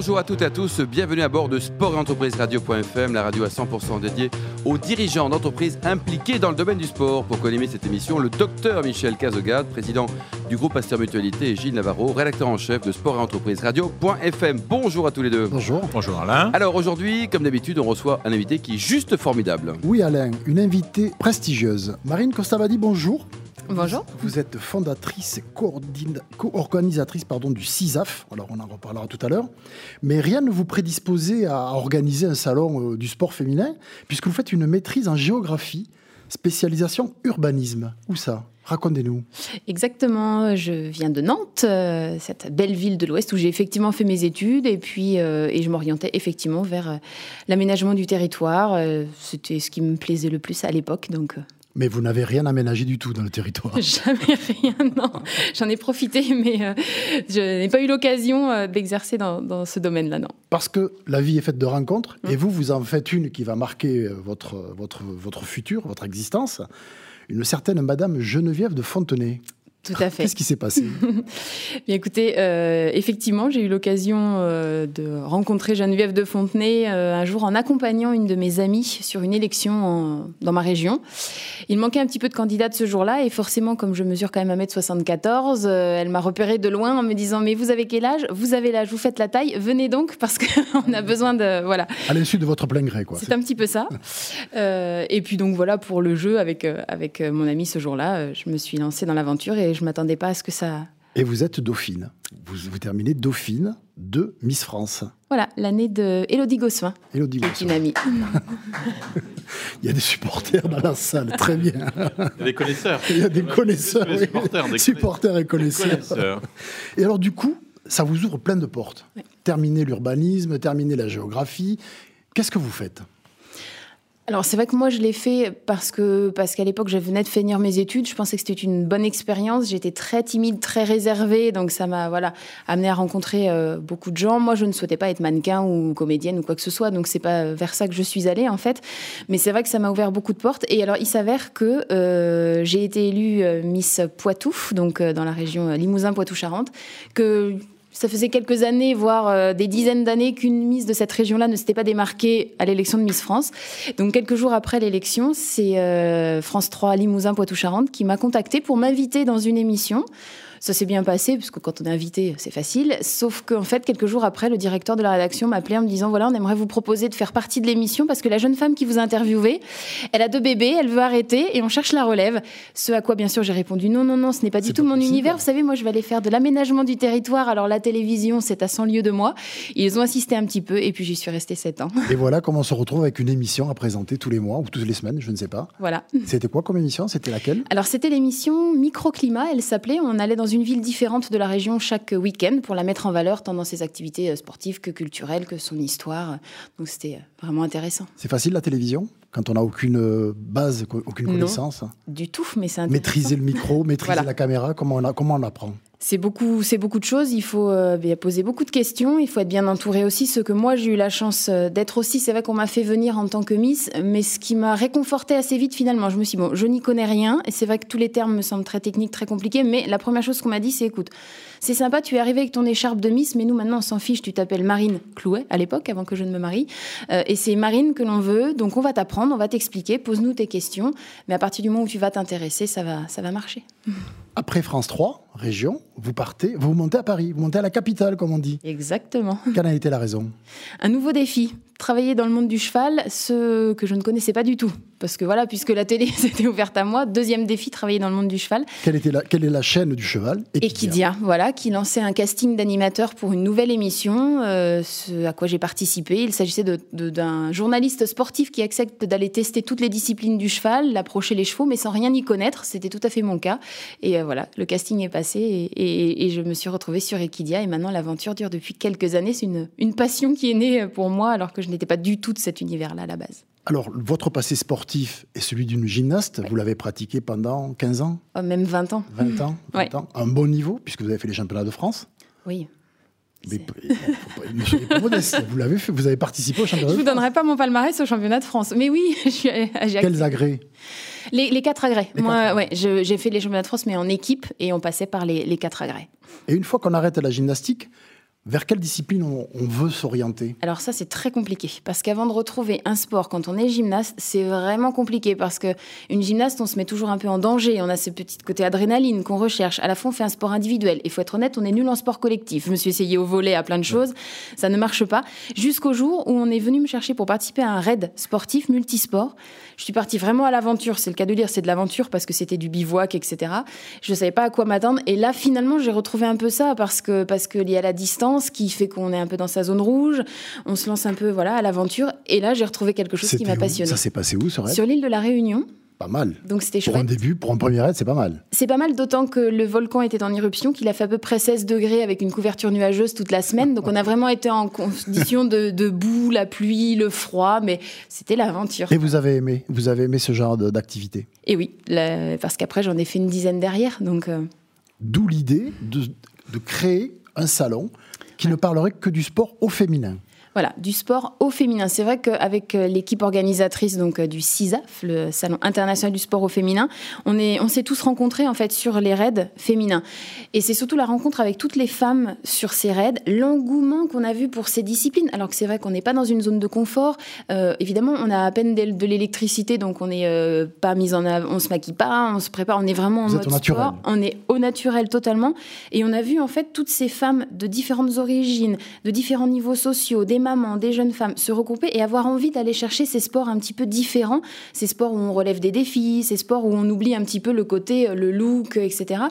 Bonjour à toutes et à tous, bienvenue à bord de Sport et Entreprise Radio.fm, la radio à 100% dédiée aux dirigeants d'entreprises impliqués dans le domaine du sport. Pour co cette émission, le docteur Michel Cazogade, président du groupe Pasteur Mutualité, et Gilles Navarro, rédacteur en chef de Sport et Entreprise Radio.fm. Bonjour à tous les deux. Bonjour. Bonjour Alain. Alors aujourd'hui, comme d'habitude, on reçoit un invité qui est juste formidable. Oui Alain, une invitée prestigieuse. Marine Costavadi, bonjour. Bonjour. Vous êtes fondatrice et co-organisatrice pardon, du CISAF. Alors, on en reparlera tout à l'heure. Mais rien ne vous prédisposait à organiser un salon euh, du sport féminin, puisque vous faites une maîtrise en géographie, spécialisation urbanisme. Où ça? Racontez-nous. Exactement, je viens de Nantes, euh, cette belle ville de l'Ouest où j'ai effectivement fait mes études et puis euh, et je m'orientais effectivement vers l'aménagement du territoire. C'était ce qui me plaisait le plus à l'époque, donc mais vous n'avez rien aménagé du tout dans le territoire Jamais rien, non. J'en ai profité, mais euh, je n'ai pas eu l'occasion euh, d'exercer dans, ce domaine-là, non. Parce que la vie est faite de rencontres, et mm. vous, vous en faites une qui va marquer euh, votre, votre, votre futur, votre existence. Une certaine Madame Geneviève de Fontenay. Tout à fait. Qu'est-ce qui s'est passé Bien écoutez, euh, effectivement, j'ai eu l'occasion euh, de rencontrer Geneviève de Fontenay euh, un jour en accompagnant une de mes amies sur une élection dans ma région. Il manquait un petit peu de candidats ce jour-là et forcément, comme je mesure quand même 1m74, elle m'a repéré de loin en me disant Mais vous avez quel âge? Vous avez l'âge, vous faites la taille, venez donc parce qu'on a besoin de. Voilà. À l'insu de votre plein gré, quoi. C'est un petit peu ça. et puis donc voilà, pour le jeu avec, avec mon ami ce jour-là, je me suis lancée dans l'aventure et je m'attendais pas à ce que ça. Et vous êtes dauphine. Vous, vous terminez dauphine de Miss France. Voilà, l'année de Élodie Gossuin. Élodie Gossuin. Une amie. Il y a des supporters dans la salle, très bien. Il y a des connaisseurs. Il y a des connaisseurs, des supporters, des supporters et connaisseurs. Et alors du coup, ça vous ouvre plein de portes. Terminer l'urbanisme, terminer la géographie. Qu'est-ce que vous faites? Alors c'est vrai que moi je l'ai fait parce que parce qu'à l'époque je venais de finir mes études, je pensais que c'était une bonne expérience. J'étais très timide, très réservée, donc ça m'a voilà amené à rencontrer euh, beaucoup de gens. Moi je ne souhaitais pas être mannequin ou comédienne ou quoi que ce soit, donc c'est pas vers ça que je suis allée en fait. Mais c'est vrai que ça m'a ouvert beaucoup de portes. Et alors il s'avère que euh, j'ai été élue euh, Miss Poitou, donc dans la région Limousin-Poitou-Charentes, que ça faisait quelques années, voire euh, des dizaines d'années, qu'une Miss de cette région-là ne s'était pas démarquée à l'élection de Miss France. Donc quelques jours après l'élection, c'est euh, France 3 Limousin Poitou-Charentes qui m'a contactée pour m'inviter dans une émission ça s'est bien passé, parce que quand on est invité, c'est facile. Sauf qu'en fait, quelques jours après, le directeur de la rédaction m'a appelé en me disant voilà, on aimerait vous proposer de faire partie de l'émission parce que la jeune femme qui vous a interviewé, elle a deux bébés, elle veut arrêter et on cherche la relève. Ce à quoi, bien sûr, j'ai répondu non, non, non, ce n'est pas du tout mon univers. Vous savez, moi, je vais aller faire de l'aménagement du territoire. Alors, la télévision, c'est à 100 lieues de moi. Ils ont insisté un petit peu et puis j'y suis restée 7 ans. Et voilà comment on se retrouve avec une émission à présenter tous les mois ou toutes les semaines, je ne sais pas. Voilà. C'était quoi comme émission? C'était laquelle? Alors, c'était l'émission Microclimat. Elle s'appelait. On allait dans une ville différente de la région chaque week-end pour la mettre en valeur tant dans ses activités euh, sportives que culturelles, que son histoire. Donc c'était euh, vraiment intéressant. C'est facile la télévision quand on n'a aucune euh, base, aucune connaissance? Du tout, mais c'est Maîtriser le micro, maîtriser la caméra, comment on, comment on apprend? C'est beaucoup, c'est beaucoup de choses. Il faut poser beaucoup de questions. Il faut être bien entouré aussi. Ce que moi j'ai eu la chance d'être aussi, c'est vrai qu'on m'a fait venir en tant que Miss, mais ce qui m'a réconforté assez vite finalement, je me suis dit, bon, je n'y connais rien, et c'est vrai que tous les termes me semblent très techniques, très compliqués. Mais la première chose qu'on m'a dit, c'est écoute, c'est sympa, tu es arrivé avec ton écharpe de Miss, mais nous maintenant on s'en fiche, tu t'appelles Marine Clouet à l'époque, avant que je ne me marie. Euh, et c'est Marine que l'on veut, donc on va t'apprendre, on va t'expliquer, pose-nous tes questions, mais à partir du moment où tu vas t'intéresser, ça va, ça va marcher. Après France 3, région, vous partez, vous montez à Paris, vous montez à la capitale, comme on dit. Exactement. Quelle a été la raison? Un nouveau défi travailler dans le monde du cheval, ce que je ne connaissais pas du tout. Parce que voilà, puisque la télé s'était ouverte à moi, deuxième défi, travailler dans le monde du cheval. Quelle, était la, quelle est la chaîne du cheval? Equidia. voilà, qui lançait un casting d'animateurs pour une nouvelle émission, euh, ce à quoi j'ai participé. Il s'agissait d'un journaliste sportif qui accepte d'aller tester toutes les disciplines du cheval, l'approcher les chevaux, mais sans rien y connaître. C'était tout à fait mon cas. Et euh, voilà, le casting est passé et, et, je me suis retrouvée sur Equidia. Et maintenant, l'aventure dure depuis quelques années. C'est une, une passion qui est née pour moi alors que je n'étais pas du tout de cet univers-là à la base. Alors, votre passé sportif est celui d'une gymnaste. Vous l'avez pratiqué pendant 15 ans? Oh, Même 20 ans. 20 ans, 20 ans. Un bon niveau, puisque vous avez fait les championnats de France? Oui. Mais ne ne soyez pas modeste. Vous l'avez fait, vous avez participé au championnat Je de vous donnerai pas mon palmarès au championnat de France. Mais oui, Ajaccio. Quels agrès? Les, les quatre agrès. Les Moi, quatre. ouais, je- j'ai fait les championnats de France, mais en équipe, et on passait par les, les quatre agrès. Et une fois qu'on arrête la gymnastique, vers quelle discipline on, on veut s'orienter? Alors ça, c'est très compliqué parce qu'avant de retrouver un sport quand on est gymnaste, c'est vraiment compliqué parce que une gymnaste, on se met toujours un peu en danger. On a ce petit côté adrénaline qu'on recherche. À la fois, on fait un sport individuel. Il faut être honnête, on est nul en sport collectif. Je me suis essayé au volet à plein de choses, ça ne marche pas. Jusqu'au jour où on est venu me chercher pour participer à un raid sportif multisport. Je suis partie vraiment à l'aventure. C'est le cas de dire, c'est de l'aventure parce que c'était du bivouac, etc. Je ne savais pas à quoi m'attendre. Et là, finalement, j'ai retrouvé un peu ça parce que parce qu'il y a la distance qui fait qu'on est un peu dans sa zone rouge. On se lance un peu voilà à l'aventure. Et là, j'ai retrouvé quelque chose qui m'a passionné. Ça s'est passé où ce raid Sur l'île de la Réunion. Pas mal. Donc c'était Pour un début, pour un premier raid, c'est pas mal. C'est pas mal, d'autant que le volcan était en éruption, qu'il a fait à peu près 16 degrés avec une couverture nuageuse toute la semaine. Donc on a vraiment été en condition de, de boue, la pluie, le froid, mais c'était l'aventure. Et vous avez aimé, vous avez aimé ce genre d'activité. Et oui, parce qu'après j'en ai fait une dizaine derrière. Donc euh, D'où l'idée de, de créer un salon qui ne parlerait que du sport au féminin. Voilà, du sport au féminin. C'est vrai qu'avec euh, l'équipe organisatrice donc euh, du CISAF, le Salon international du sport au féminin, on est, on s'est tous rencontrés en fait sur les raids féminins. Et c'est surtout la rencontre avec toutes les femmes sur ces raids, l'engouement qu'on a vu pour ces disciplines. Alors que c'est vrai qu'on n'est pas dans une zone de confort. Euh, évidemment, on a à peine de, l'électricité, donc on n'est euh, pas mis en avant, on se maquille pas, on se prépare, on est vraiment en Vous mode naturel. sport. On est au naturel totalement. Et on a vu en fait toutes ces femmes de différentes origines, de différents niveaux sociaux, des des jeunes femmes se regrouper et avoir envie d'aller chercher ces sports un petit peu différents, ces sports où on relève des défis, ces sports où on oublie un petit peu le côté, euh, le look, etc.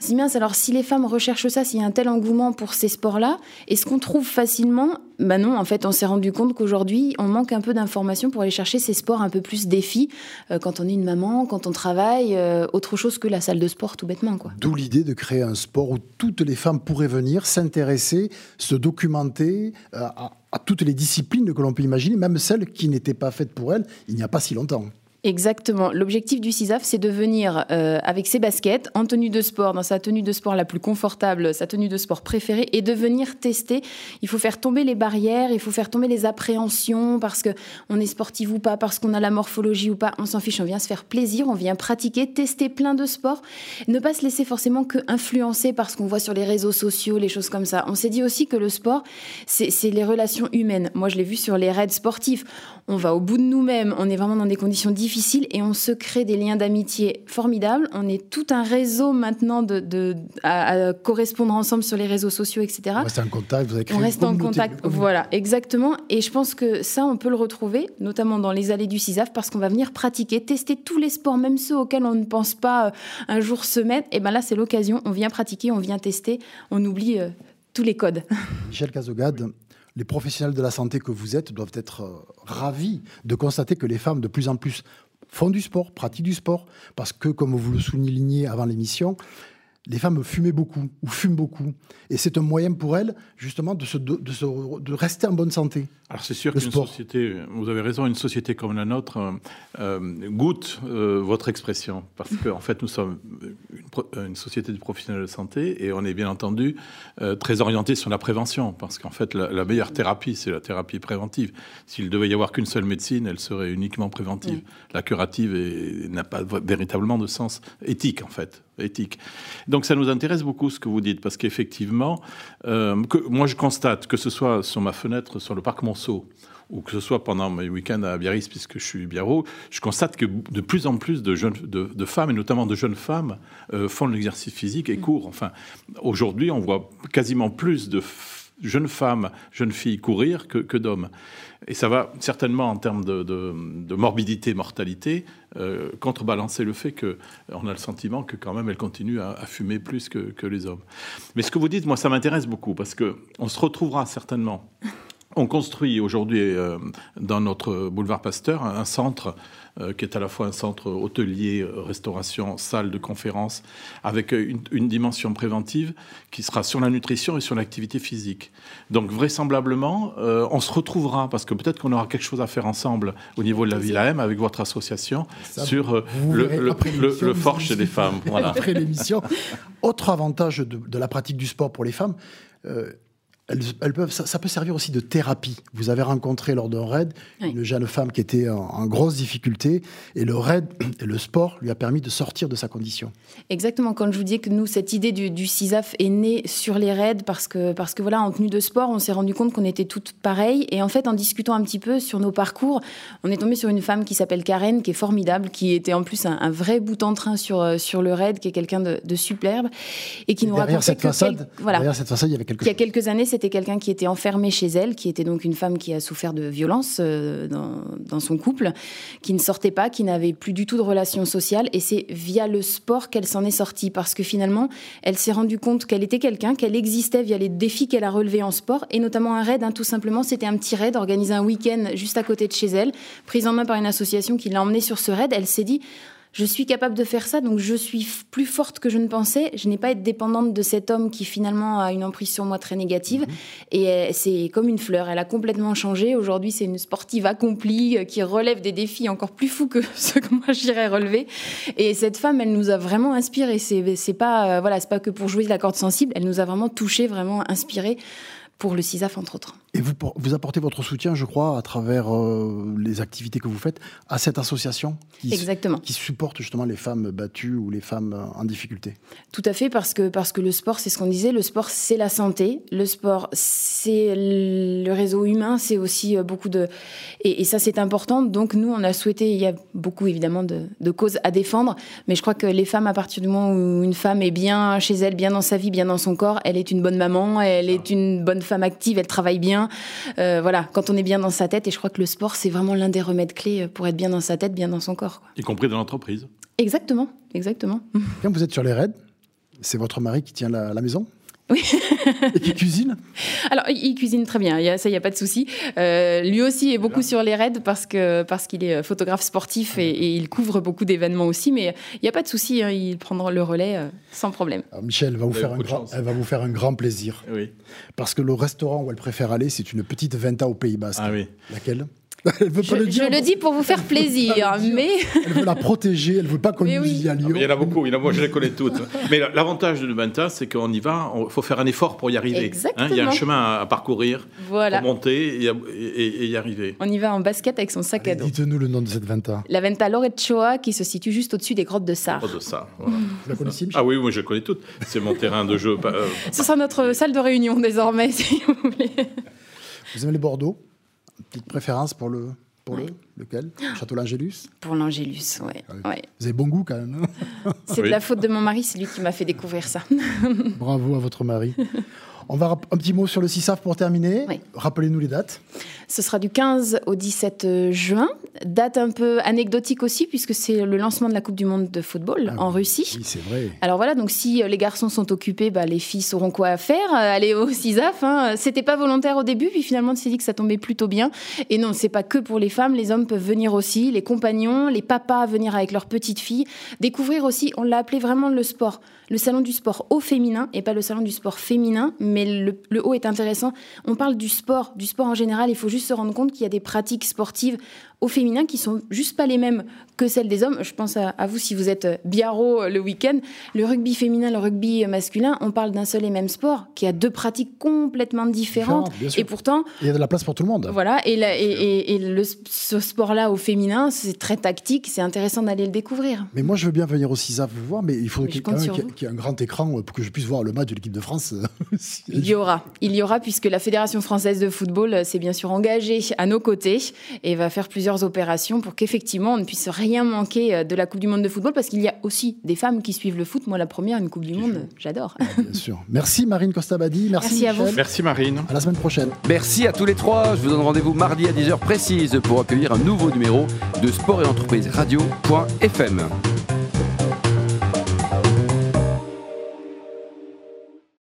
Si alors si les femmes recherchent ça, s'il y a un tel engouement pour ces sports-là, est-ce qu'on trouve facilement? Ben non, en fait, on s'est rendu compte qu'aujourd'hui, on manque un peu d'informations pour aller chercher ces sports un peu plus défis euh, quand on est une maman, quand on travaille, euh, autre chose que la salle de sport, tout bêtement, quoi. D'où l'idée de créer un sport où toutes les femmes pourraient venir s'intéresser, se documenter euh, à, toutes les disciplines que l'on peut imaginer, même celles qui n'étaient pas faites pour elles il n'y a pas si longtemps. Exactement. L'objectif du CISAF, c'est de venir euh, avec ses baskets, en tenue de sport, dans sa tenue de sport la plus confortable, sa tenue de sport préférée, et de venir tester. Il faut faire tomber les barrières, il faut faire tomber les appréhensions, parce que on est sportif ou pas, parce qu'on a la morphologie ou pas, on s'en fiche, on vient se faire plaisir, on vient pratiquer, tester plein de sports, ne pas se laisser forcément que influencer par ce qu'on voit sur les réseaux sociaux, les choses comme ça. On s'est dit aussi que le sport, c'est les relations humaines. Moi, je l'ai vu sur les raids sportifs. On va au bout de nous-mêmes, on est vraiment dans des conditions difficiles et on se crée des liens d'amitié formidables. On est tout un réseau maintenant de, de- à, à correspondre ensemble sur les réseaux sociaux, etc. On reste en contact, vous avez créé On reste en contact, voilà, exactement. Et je pense que ça, on peut le retrouver, notamment dans les allées du CISAF, parce qu'on va venir pratiquer, tester tous les sports, même ceux auxquels on ne pense pas euh, un jour se mettre. Et ben là, c'est l'occasion. On vient pratiquer, on vient tester, on oublie euh, tous les codes. Michel Cazogade, les professionnels de la santé que vous êtes doivent être euh, ravis de constater que les femmes de plus en plus font du sport, pratiquent du sport, parce que, comme vous le souligniez avant l'émission, les femmes fumaient beaucoup ou fument beaucoup. Et c'est un moyen pour elles, justement, de, se, de, de se- de rester en bonne santé. Alors c'est sûr qu'une société, vous avez raison, une société comme la nôtre euh, euh, goûte euh, votre expression parce qu'en fait nous sommes une, société de professionnels de santé et on est bien entendu euh, très orienté sur la prévention parce qu'en fait la, la meilleure thérapie c'est la thérapie préventive. S'il devait y avoir qu'une seule médecine, elle serait uniquement préventive. La curative n'a pas véritablement de sens éthique en fait, éthique. Donc ça nous intéresse beaucoup ce que vous dites parce qu'effectivement, euh, moi je constate que ce soit sur ma fenêtre sur le parc Monceau ou que ce soit pendant mes week-ends à Biarritz, puisque je suis biarro, je constate que de plus en plus de jeunes, de, femmes, et notamment de jeunes femmes, euh, font l'exercice physique et courent. Enfin, aujourd'hui, on voit quasiment plus de f- jeunes femmes, jeunes filles courir que, que d'hommes. Et ça va certainement, en termes de, de- morbidité, mortalité, euh, contrebalancer le fait qu'on a le sentiment que quand même elles continuent à, fumer plus que, que les hommes. Mais ce que vous dites, moi, ça m'intéresse beaucoup, parce que on se retrouvera certainement on construit aujourd'hui euh, dans notre boulevard Pasteur un, centre euh, qui est à la fois un centre hôtelier, euh, restauration, salle de conférence, avec une, une dimension préventive qui sera sur la nutrition et sur l'activité physique. Donc vraisemblablement, euh, on se retrouvera, parce que peut-être qu'on aura quelque chose à faire ensemble au niveau de la Ville AM avec votre association Ça, sur euh, le, le- le- le fort chez les femmes. Voilà. Après l'émission. Autre avantage de, de la pratique du sport pour les femmes, euh, elles, peuvent, ça, peut servir aussi de thérapie. Vous avez rencontré lors d'un raid une jeune femme qui était en, grosse difficulté et le raid et le sport lui a permis de sortir de sa condition. Exactement. Quand je vous dis que nous, cette idée du, du CISAF est née sur les raids parce que, parce que voilà, en tenue de sport, on s'est rendu compte qu'on était toutes pareilles. Et en fait, en discutant un petit peu sur nos parcours, on est tombé sur une femme qui s'appelle Karen, qui est formidable, qui était en plus un, vrai bout en train sur, euh, sur le raid, qui est quelqu'un de, superbe et qui nous racontait cette façade, voilà, derrière cette façade, il y avait quelque Il y a quelques années, c'était quelqu'un qui était enfermé chez elle, qui était donc une femme qui a souffert de violence euh, dans, son couple, qui ne sortait pas, qui n'avait plus du tout de relations sociales. Et c'est via le sport qu'elle s'en est sortie, parce que finalement, elle s'est rendue compte qu'elle était quelqu'un, qu'elle existait via les défis qu'elle a relevés en sport, et notamment un raid, hein, tout simplement, c'était un petit raid organisé un week-end juste à côté de chez elle, prise en main par une association qui l'a emmenée sur ce raid. Elle s'est dit, je suis capable de faire ça, donc je suis plus forte que je ne pensais. Je n'ai pas été dépendante de cet homme qui finalement a une emprise sur moi très négative. Mhm. Et c'est comme une fleur, elle a complètement changé. Aujourd'hui, c'est une sportive accomplie euh, qui relève des défis encore plus fous que ceux que moi j'irais relever. Et cette femme, elle nous a vraiment inspiré. C'est pas euh, voilà, c'est pas que pour jouer de la corde sensible. Elle nous a vraiment touché, vraiment inspiré pour le CISAF, entre autres. Et vous, vous apportez votre soutien, je crois, à travers euh, les activités que vous faites à cette association qui, Exactement. qui supporte justement les femmes battues ou les femmes euh, en difficulté. Tout à fait, parce que, parce que le sport, c'est ce qu'on disait, le sport, c'est la santé, le sport, c'est le réseau humain, c'est aussi euh, beaucoup de... Et, ça, c'est important. Donc, nous, on a souhaité, il y a beaucoup évidemment de, de, causes à défendre, mais je crois que les femmes, à partir du moment où une femme est bien chez elle, bien dans sa vie, bien dans son corps, elle est une bonne maman, elle est une bonne femme active, elle travaille bien. Euh, voilà, quand on est bien dans sa tête, et je crois que le sport, c'est vraiment l'un des remèdes clés pour être bien dans sa tête, bien dans son corps. Y compris dans l'entreprise. Exactement, exactement. Quand vous êtes sur les raids, c'est votre mari qui tient la maison? Oui. Et qui cuisine? Alors, il cuisine très bien, ça, il n'y a pas de souci. Euh, lui aussi est beaucoup sur les raids parce qu'il parce qu'il est euh, photographe sportif et, il couvre beaucoup d'événements aussi, mais il n'y a pas de souci, hein, il prendra le relais euh, sans problème. Michel va vous faire un grand, elle va vous faire un grand plaisir. Oui. Parce que le restaurant où elle préfère aller, c'est une petite venta au Pays Basque. Ah oui. Laquelle? elle veut pas je, le dire. Je le dis pour vous faire plaisir, mais. Elle veut la protéger, elle veut pas qu'on nous y aille. Ah, il y en a beaucoup, il y en a, moi je les connais toutes. mais l'avantage de Nubenta, c'est qu'on y va, il faut faire un effort pour y arriver. Exactement. Hein, il y a un chemin à, parcourir voilà. pour monter et, y arriver. On y va en basket avec son sac à dos. Dites-nous le nom de cette Venta. La Venta Lorechoa qui se situe juste au-dessus des grottes de Sar. Grottes de Sar, voilà. Vous la connaissez, Ah oui, moi je connais toutes. C'est mon terrain de jeu. Euh, Ce sera notre salle de réunion désormais, si vous voulez. Vous aimez les Bordeaux? Petite préférence pour le pour le, lequel? Château l'Angélus Pour l'Angélus, ouais. Ah ouais. Vous avez bon goût quand même. C'est de la faute de mon mari, c'est lui qui m'a fait découvrir ça. Bravo à votre mari. On va un petit mot sur le CISAF pour terminer. Rappelez-nous les dates. Ce sera du 15 au 17 euh, juin. Date un peu anecdotique aussi, puisque c'est le lancement de la Coupe du Monde de football ah en Russie. Oui, c'est vrai. Alors voilà, donc si euh, les garçons sont occupés, bah, les filles sauront quoi faire. Euh, aller au CISAF. Hein. C'était pas volontaire au début, puis finalement, on s'est dit que ça tombait plutôt bien. Et non, c'est pas que pour les femmes. Les hommes peuvent venir aussi, les compagnons, les papas venir avec leurs petites filles. Découvrir aussi, on l'a appelé vraiment le sport. Le salon du sport au féminin, et pas le salon du sport féminin, mais le, haut est intéressant. On parle du sport, du sport en général. Il faut juste se rendre compte qu'il y a des pratiques sportives au féminin qui sont juste pas les mêmes que celles des hommes. Je pense à, vous si vous êtes biarro euh, le week-end. Le rugby féminin, le rugby masculin, on parle d'un seul et même sport qui a deux pratiques complètement différentes. et pourtant, il y a de la place pour tout le monde. Voilà. Et, et, le, ce sport-là au féminin, c'est très tactique. C'est intéressant d'aller le découvrir. Mais moi, je veux bien venir au CISA vous voir, mais il faudrait qu'il y, ait un grand écran pour que je puisse voir le match de l'équipe de France. il y aura, il y aura puisque la Fédération française de football euh, s'est bien sûr engagée à nos côtés et va faire plusieurs opérations pour qu'effectivement on ne puisse rien manquer euh, de la Coupe du Monde de football parce qu'il y a aussi des femmes qui suivent le foot. Moi, la première, une Coupe du Monde, j'adore. bien sûr. Merci Marine Costabadi. Merci, merci à vous. Merci Marine. À la semaine prochaine. Merci à tous les trois. Je vous donne rendez-vous mardi à 10h précise pour accueillir un nouveau numéro de Sport et Entreprise Radio.fm.